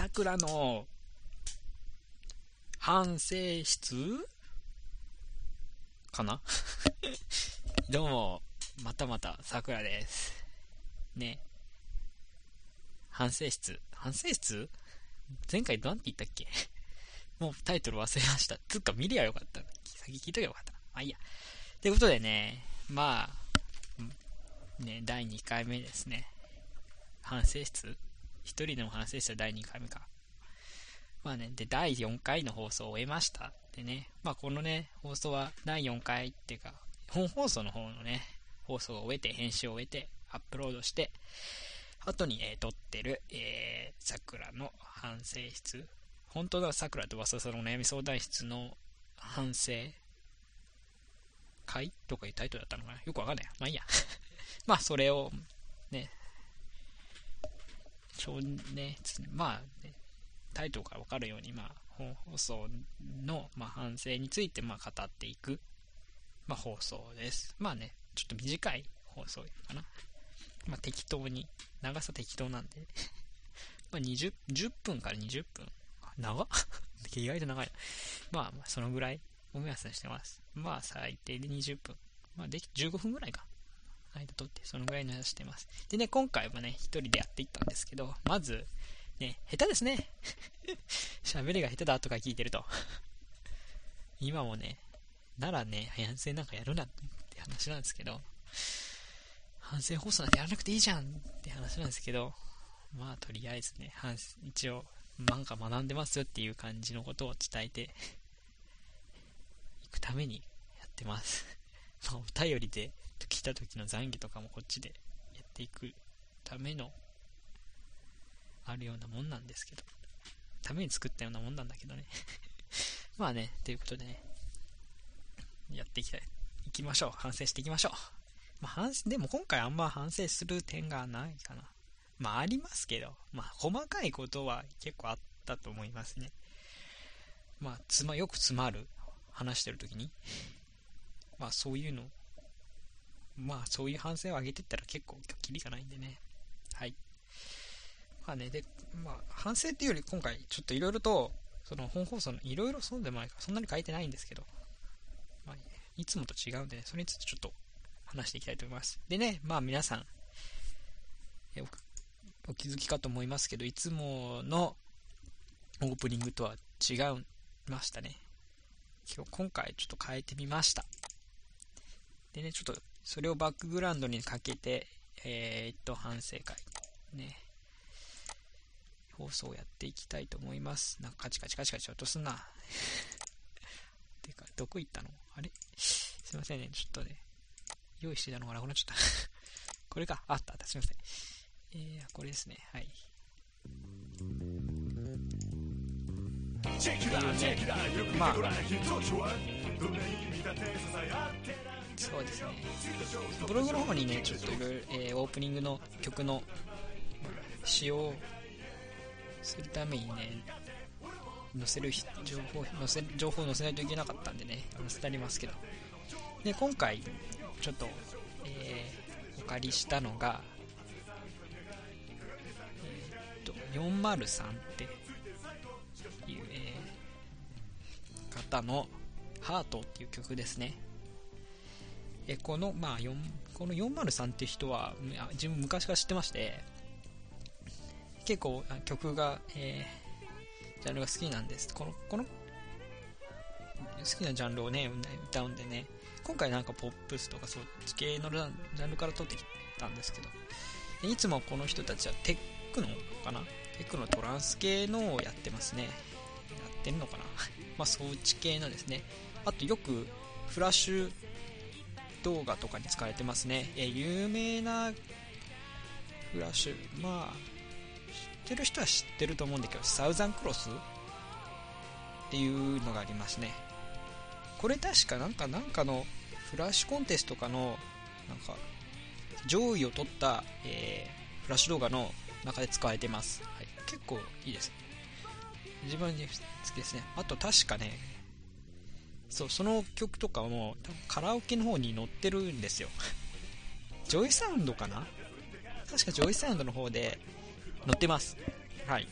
桜の反省室？かな？どうも、またまた桜です。ね。反省室？反省室？前回どうやって言ったっけ？もうタイトル忘れました。つっか見りゃよかった。先聞いとけばよかった。まあいいや。ということでね、まあ、ね、第2回目ですね。反省室？一人でも反省室は第2回目か。まあね、で、第4回の放送を終えました。でね、まあこのね、放送は第4回っていうか、本放送の方のね、放送を終えて、編集を終えて、アップロードして、後に、えー、撮ってる、えー、桜の反省室。本当だ、桜とわささの悩み相談室の反省会とかいうタイトルだったのかなよくわかんない。まあいいや。まあそれを、ね、ちょね、まあ、ね、タイトルからわかるように、まあ、本放送の、まあ、反省について、まあ、語っていく、まあ、放送です。まあね、ちょっと短い放送かな。まあ、適当に、長さ適当なんで まあ、20、10分から20分。長っ 意外と長い。まあ、まあ、そのぐらいを目安にしてます。まあ、最低で20分。まあ、でき、15分ぐらいか。間取って、そのぐらいの話してます。でね、今回もね、一人でやっていったんですけど、まず、ね、下手ですね。喋りが下手だとか聞いてると。今もね、ならね、反省なんかやるなって話なんですけど、反省放送なんてやらなくていいじゃんって話なんですけど、まあとりあえずね、一応、なんか学んでますよっていう感じのことを伝えていくためにやってます。まあお便りで来た時の懺悔とかもこっちでやっていくためのあるようなもんなんですけど、ために作ったようなもんなんだけどね。まあね、ということでね、やっていきたい。行きましょう。反省していきましょう。まあ、反省、でも今回あんま反省する点がないかな。まあありますけど、まあ細かいことは結構あったと思いますね。まあ、つま、よく詰まる。話してる時に。まあそういうの、まあそういう反省を上げてったら結構キリがないんでね。はい。まあね、で、まあ反省っていうより今回ちょっといろいろと、その本放送のいろいろそうでもないから、そんなに書いてないんですけど、まあ、いつもと違うんで、ね、それについてちょっと話していきたいと思います。でね、まあ皆さん、えお気づきかと思いますけど、いつものオープニングとは違いましたね。今日、今回ちょっと変えてみました。でね、ちょっとそれをバックグラウンドにかけて、えー、っと、反省会、ね、放送をやっていきたいと思います。なんかカチカチカチカチ落とすな。てか、どこ行ったの？あれ？すいませんね、ちょっとね、用意してたのがなくなっちゃった これか。あったあった。すいません。えー、これですね。はい。まあ、そうですね。ブログの方にね、ちょっといろいろ、え、オープニングの曲の使用するためにね、載せる情報載せ情報載せないといけなかったんでね、載せてありますけど。で、今回、ちょっと、えー、お借りしたのが、えー、っと、403っていう、えー、方の、ハートっていう曲ですね。えこの、まあ、4この403っていう人は、自分昔から知ってまして、結構曲が、えー、ジャンルが好きなんです。この、この、好きなジャンルをね、歌うんでね、今回なんかポップスとかそっち系のジャンルから撮ってきたんですけど、いつもこの人たちはテックノかな？テックのトランス系のをやってますね。やってるのかな？まあ装置系のですね。あとよくフラッシュ動画とかに使われてますね。え有名なフラッシュ、まあ、知ってる人は知ってると思うんだけど、サウザンクロス？っていうのがありますね。これ確かなんか、なんかのフラッシュコンテストとかの、なんか、上位を取った、えー、フラッシュ動画の中で使われてます。はい、結構いいです。自分に好きですね。あと確かね、そう、その曲とかもカラオケの方に載ってるんですよ。ジョイサウンドかな？確かジョイサウンドの方で載ってます。はい。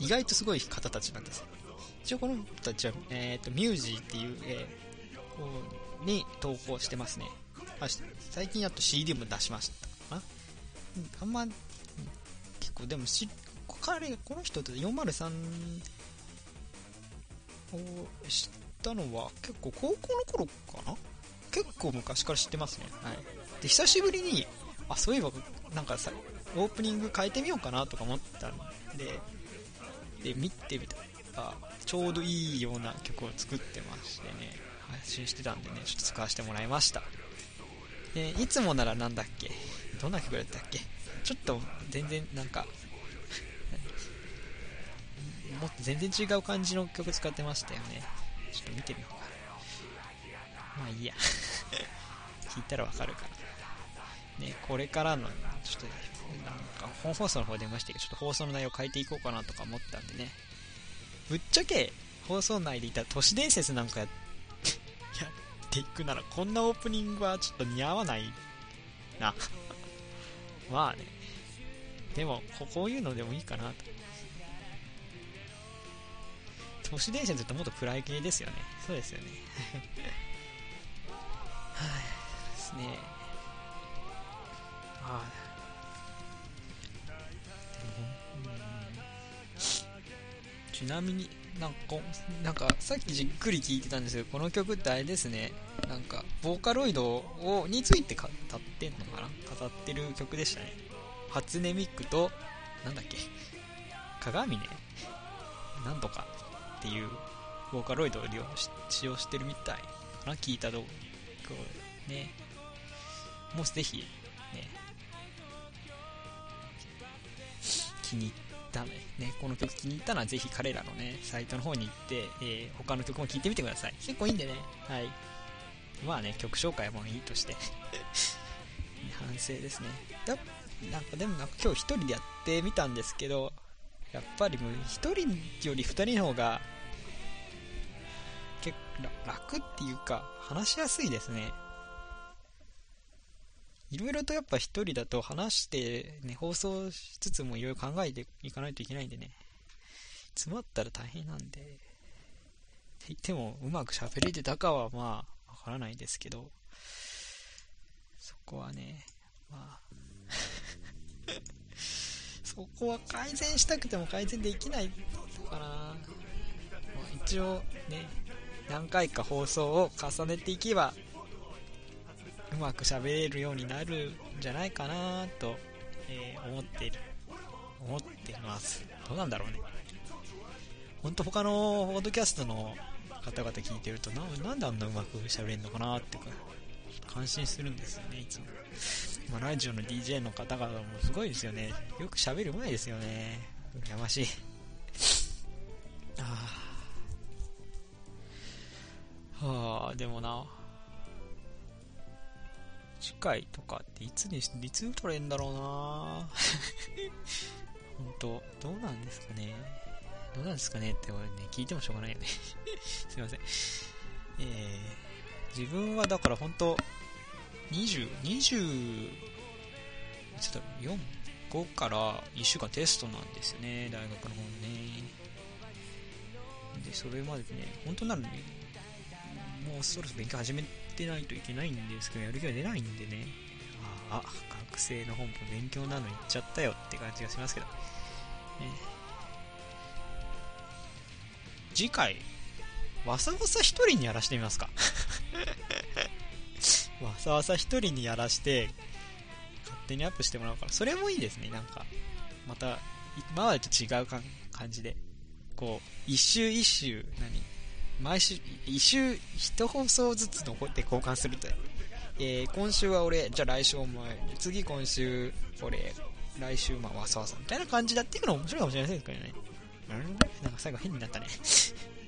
意外とすごい方たちなんです一応この人たちは、え、ー、と、ミュージーっていう、えー、に投稿してますね。最近やっと CD も出しましたかな？あんま、結構でもし、彼、この人って403を知ったのは結構高校の頃かな？結構昔から知ってますね。はい。で、久しぶりに、あ、そういえば、なんかさ、オープニング変えてみようかなとか思ったんで、で、見てみたら、ちょうどいいような曲を作ってましてね、配信してたんでね、ちょっと使わせてもらいました。で、いつもならなんだっけ？どんな曲だったっけ？ちょっと全然なんか、全然違う感じの曲使ってましたよね。ちょっと見てみようか。まあいいや。聞いたらわかるから。ね、これからの、ちょっと、なんか本放送の方出ましたけど、ちょっと放送の内容変えていこうかなとか思ったんでね。ぶっちゃけ、放送内でいた都市伝説なんかや っていくなら、こんなオープニングはちょっと似合わないな。まあね。でも、こういうのでもいいかなと。都市伝説ってもっと暗い系ですよね。そうですよね。はい、ですね。ああ。ちなみになんかなんかさっきじっくり聞いてたんですけどこの曲ってあれですねなんかボーカロイドをについて語ってんのかな？語ってる曲でしたね初音ミックとなんだっけ？鏡ねなんとかっていうボーカロイドを利用し使用してるみたいかな聞いた動画ねもうぜひね気に入ってダメ。ね、この曲気に入ったらぜひ彼らのね、サイトの方に行って、えー、他の曲も聴いてみてください。結構いいんでね。はい。まあね、曲紹介もいいとして 反省ですね。だなんかでもなんか今日一人でやってみたんですけど、やっぱりもう一人より二人の方が、結構楽っていうか、話しやすいですね。いろいろとやっぱ一人だと話してね、放送しつつもいろいろ考えていかないといけないんでね、詰まったら大変なんで、って言ってもうまく喋れてたかはまあ、わからないですけど、そこはね、まあ。そこは改善したくても改善できないかな。一応ね、何回か放送を重ねていけばうまく喋れるようになるんじゃないかなと、えー、思ってる、思ってます。どうなんだろうね。ほんと他のポッドキャストの方々聞いてるとな、なんであんなうまく喋れるのかなって、感心するんですよね、いつも。ま、ラジオの DJ の方々もすごいですよね。よく喋る前ですよね。羨ましい。ああ。はあ、でもな、次回とかっていつに、いつ取れんだろうな 本当どうなんですかねどうなんですかねって俺ね、聞いてもしょうがないよね すいません。えー、自分はだから本当20、20、いつだろう、4、5から1週間テストなんですよね、大学の方ね。で、それまでね、本当ならね、もうそろそろ勉強始めてないといけないんですけど、やる気が出ないんでね。ああ、学生の本部勉強なのに行っちゃったよって感じがしますけど。ね、次回、わさわさ一人にやらしてみますか。わさわさ一人にやらして、勝手にアップしてもらうかな。それもいいですね、なんか。また、今までと違う感じで。こう、一周一周、何？毎週、一週一放送ずつので交換すると。えー、今週は俺、じゃあ来週お前、次今週俺、来週まあわさわさみたいな感じでやっていくの面白いかもしれませんけどね。なんか最後変になったね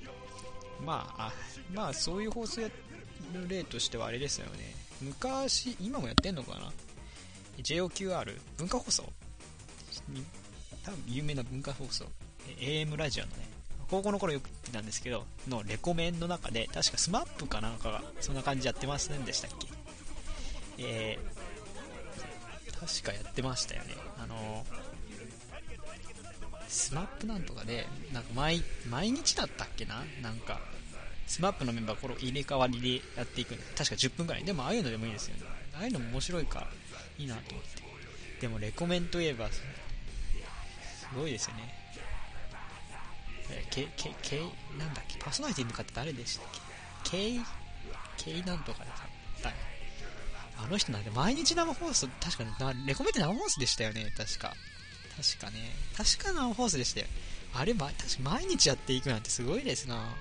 まあ、あまあそういう放送やっる例としてはあれですよね。昔、今もやってんのかな ?JOQR、文化放送？多分有名な文化放送。AM ラジオのね、高校の頃よく言ってたんですけど、のレコメンの中で、確か SMAP かなんかが、そんな感じやってませんでしたっけ？えー、確かやってましたよね。あのスマップなんとかで、なんか毎、毎日だったっけな？なんか、スマップのメンバーこれ入れ替わりでやっていく、確か10分くらい。でもああいうのでもいいですよね。ああいうのも面白いから、いいなと思って。でもレコメンといえば、すごいですよね。えけ、け、け、なんだっけ、パーソナリティの方誰でしたっけ？ケイ、ケイなんとかでた、あの人なんて毎日生放送、確かに、レコメンって生放送でしたよね、確か。確かね。確か生放送でしたよ。あれ、ま、確か毎日やっていくなんてすごいですな。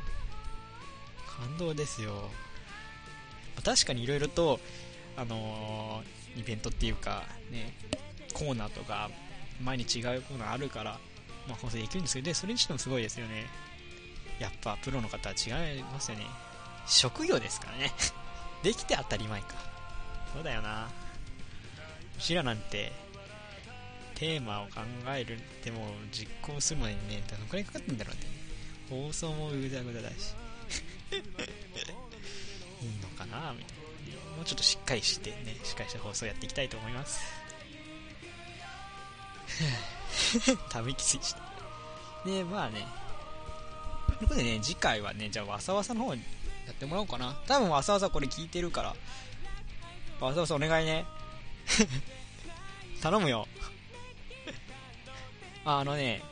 感動ですよ。確かにいろいろと、あのー、イベントっていうか、ね、コーナーとか、毎日違うコーナーあるから、まあ、放送できるんですけど、で、それにしてもすごいですよね。やっぱ、プロの方は違いますよね。職業ですからね。できて当たり前か。そうだよな。うちらなんて、テーマを考えるでも実行するのにね、どのくらいかかってんだろうね。放送もぐだぐだだし。いいのかなみたいな。もうちょっとしっかりしてね、しっかりした放送やっていきたいと思います。ためきすぎして。で、まあね。ということでね、次回はね、じゃあわさわさの方にやってもらおうかな。多分わさわさこれ聞いてるから、わさわさお願いね。頼むよ。あのね、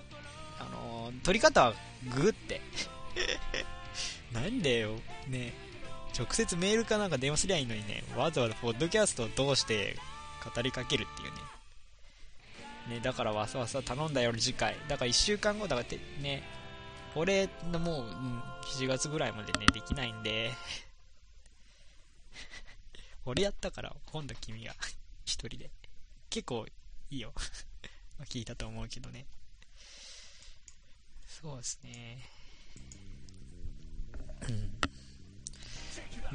あのー、撮り方はグーって。なんでよ、ね、直接メールかなんか電話すりゃいいのにね、わざわざポッドキャストを通して語りかけるっていうね。ね、だからわざわざ頼んだよ、次回。だから1週間後、だからて、ね、俺のもう、うん、7月ぐらいまでね、できないんで 俺やったから、今度君が 一人で。結構いいよ 聞いたと思うけどね。そうですね。うん。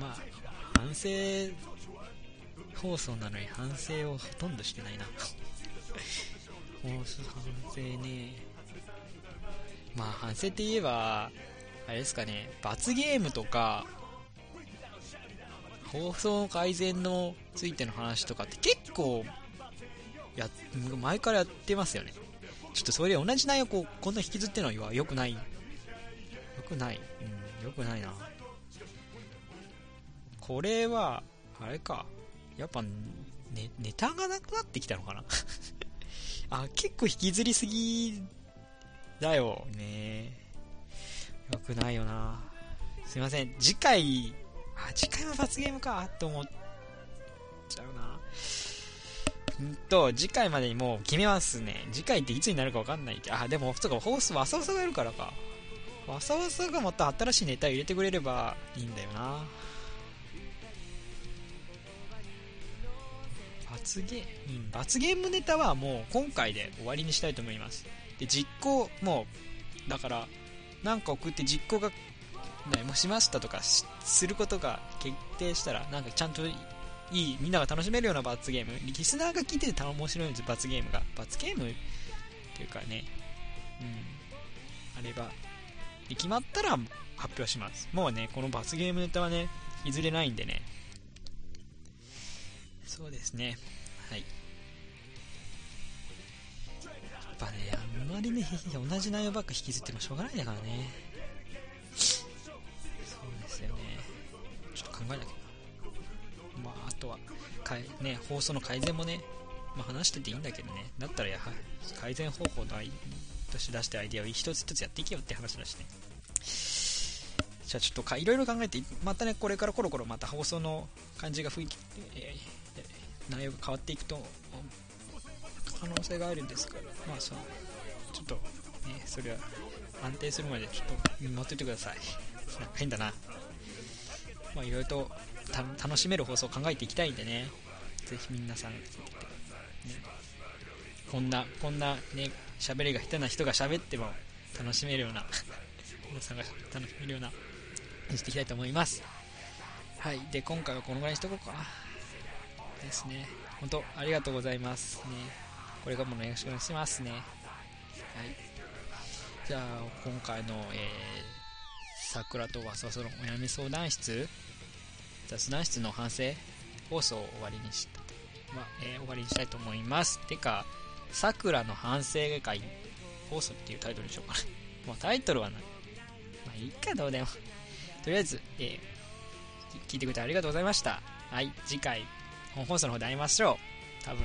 まあ、反省放送なのに反省をほとんどしてないな。放送反省ね。まあ反省って言えば、あれですかね、罰ゲームとか、放送改善のついての話とかって結構や前からやってますよね。ちょっとそれ同じ内容こうこんな引きずってるのは良くない。良くない。うん良くないな。これはあれか。やっぱ、ね、ネタがなくなってきたのかな？あ結構引きずりすぎだよ。ね良くないよな。すいません。次回あ次回は罰ゲームか。って思っちゃうな。んと、次回までにもう決めますね。次回っていつになるかわかんないけど、あ、でも、そうか、ホース、わさわさがいるからか。わさわさがまた新しいネタ入れてくれればいいんだよな。罰ゲーム、うん、罰ゲームネタはもう今回で終わりにしたいと思います。で、実行、もう、だから、なんか送って実行が、ね、もしましたとかすることが決定したら、なんかちゃんといい、みんなが楽しめるような罰ゲーム、リスナーが聞いてて面白いんです罰ゲームが。罰ゲームっていうかね、うん、あれば、で決まったら発表します。もうね、この罰ゲームネタはね、いずれないんでね。そうですね。はい。やっぱね、あんまりね、同じ内容ばっか引きずってもしょうがないんだからね。そうですよね。ちょっと考えなきゃな。まあ、あ。とはかい、ね、放送の改善もね、まあ、話してていいんだけどね、だったらやはり改善方法のとして出してアイデアを一つ一つやっていけよって話だしね。じゃあちょっとかいろいろ考えて、またね、これからコロコロまた放送の感じが雰囲気、えー、内容が変わっていくと、可能性があるんですから、まあそう、ちょっとね、それは安定するまでちょっと見守っててください。変だな。まあいろいろと楽しめる放送を考えていきたいんでね、ぜひ皆さん、ね、こんな、こんなね、喋りが下手な人が喋っても楽しめるような、皆さんが楽しめるような、にしていきたいと思います。はい。で、今回はこのぐらいにしとこうかな。ですね。本当ありがとうございますね。これからもよろしくお願いしますね。はい。じゃあ、今回の、えー、桜とわさわさのお悩み相談室、雑談室の反省放送を終わりにした、まあ、えー、終わりにしたいと思います。てか、桜の反省会放送っていうタイトルにしようかな。もうタイトルはない。まあ、いいか、どうでも。とりあえず、えー、聞いてくれてありがとうございました。はい、次回。本放送の方で会いましょう。多分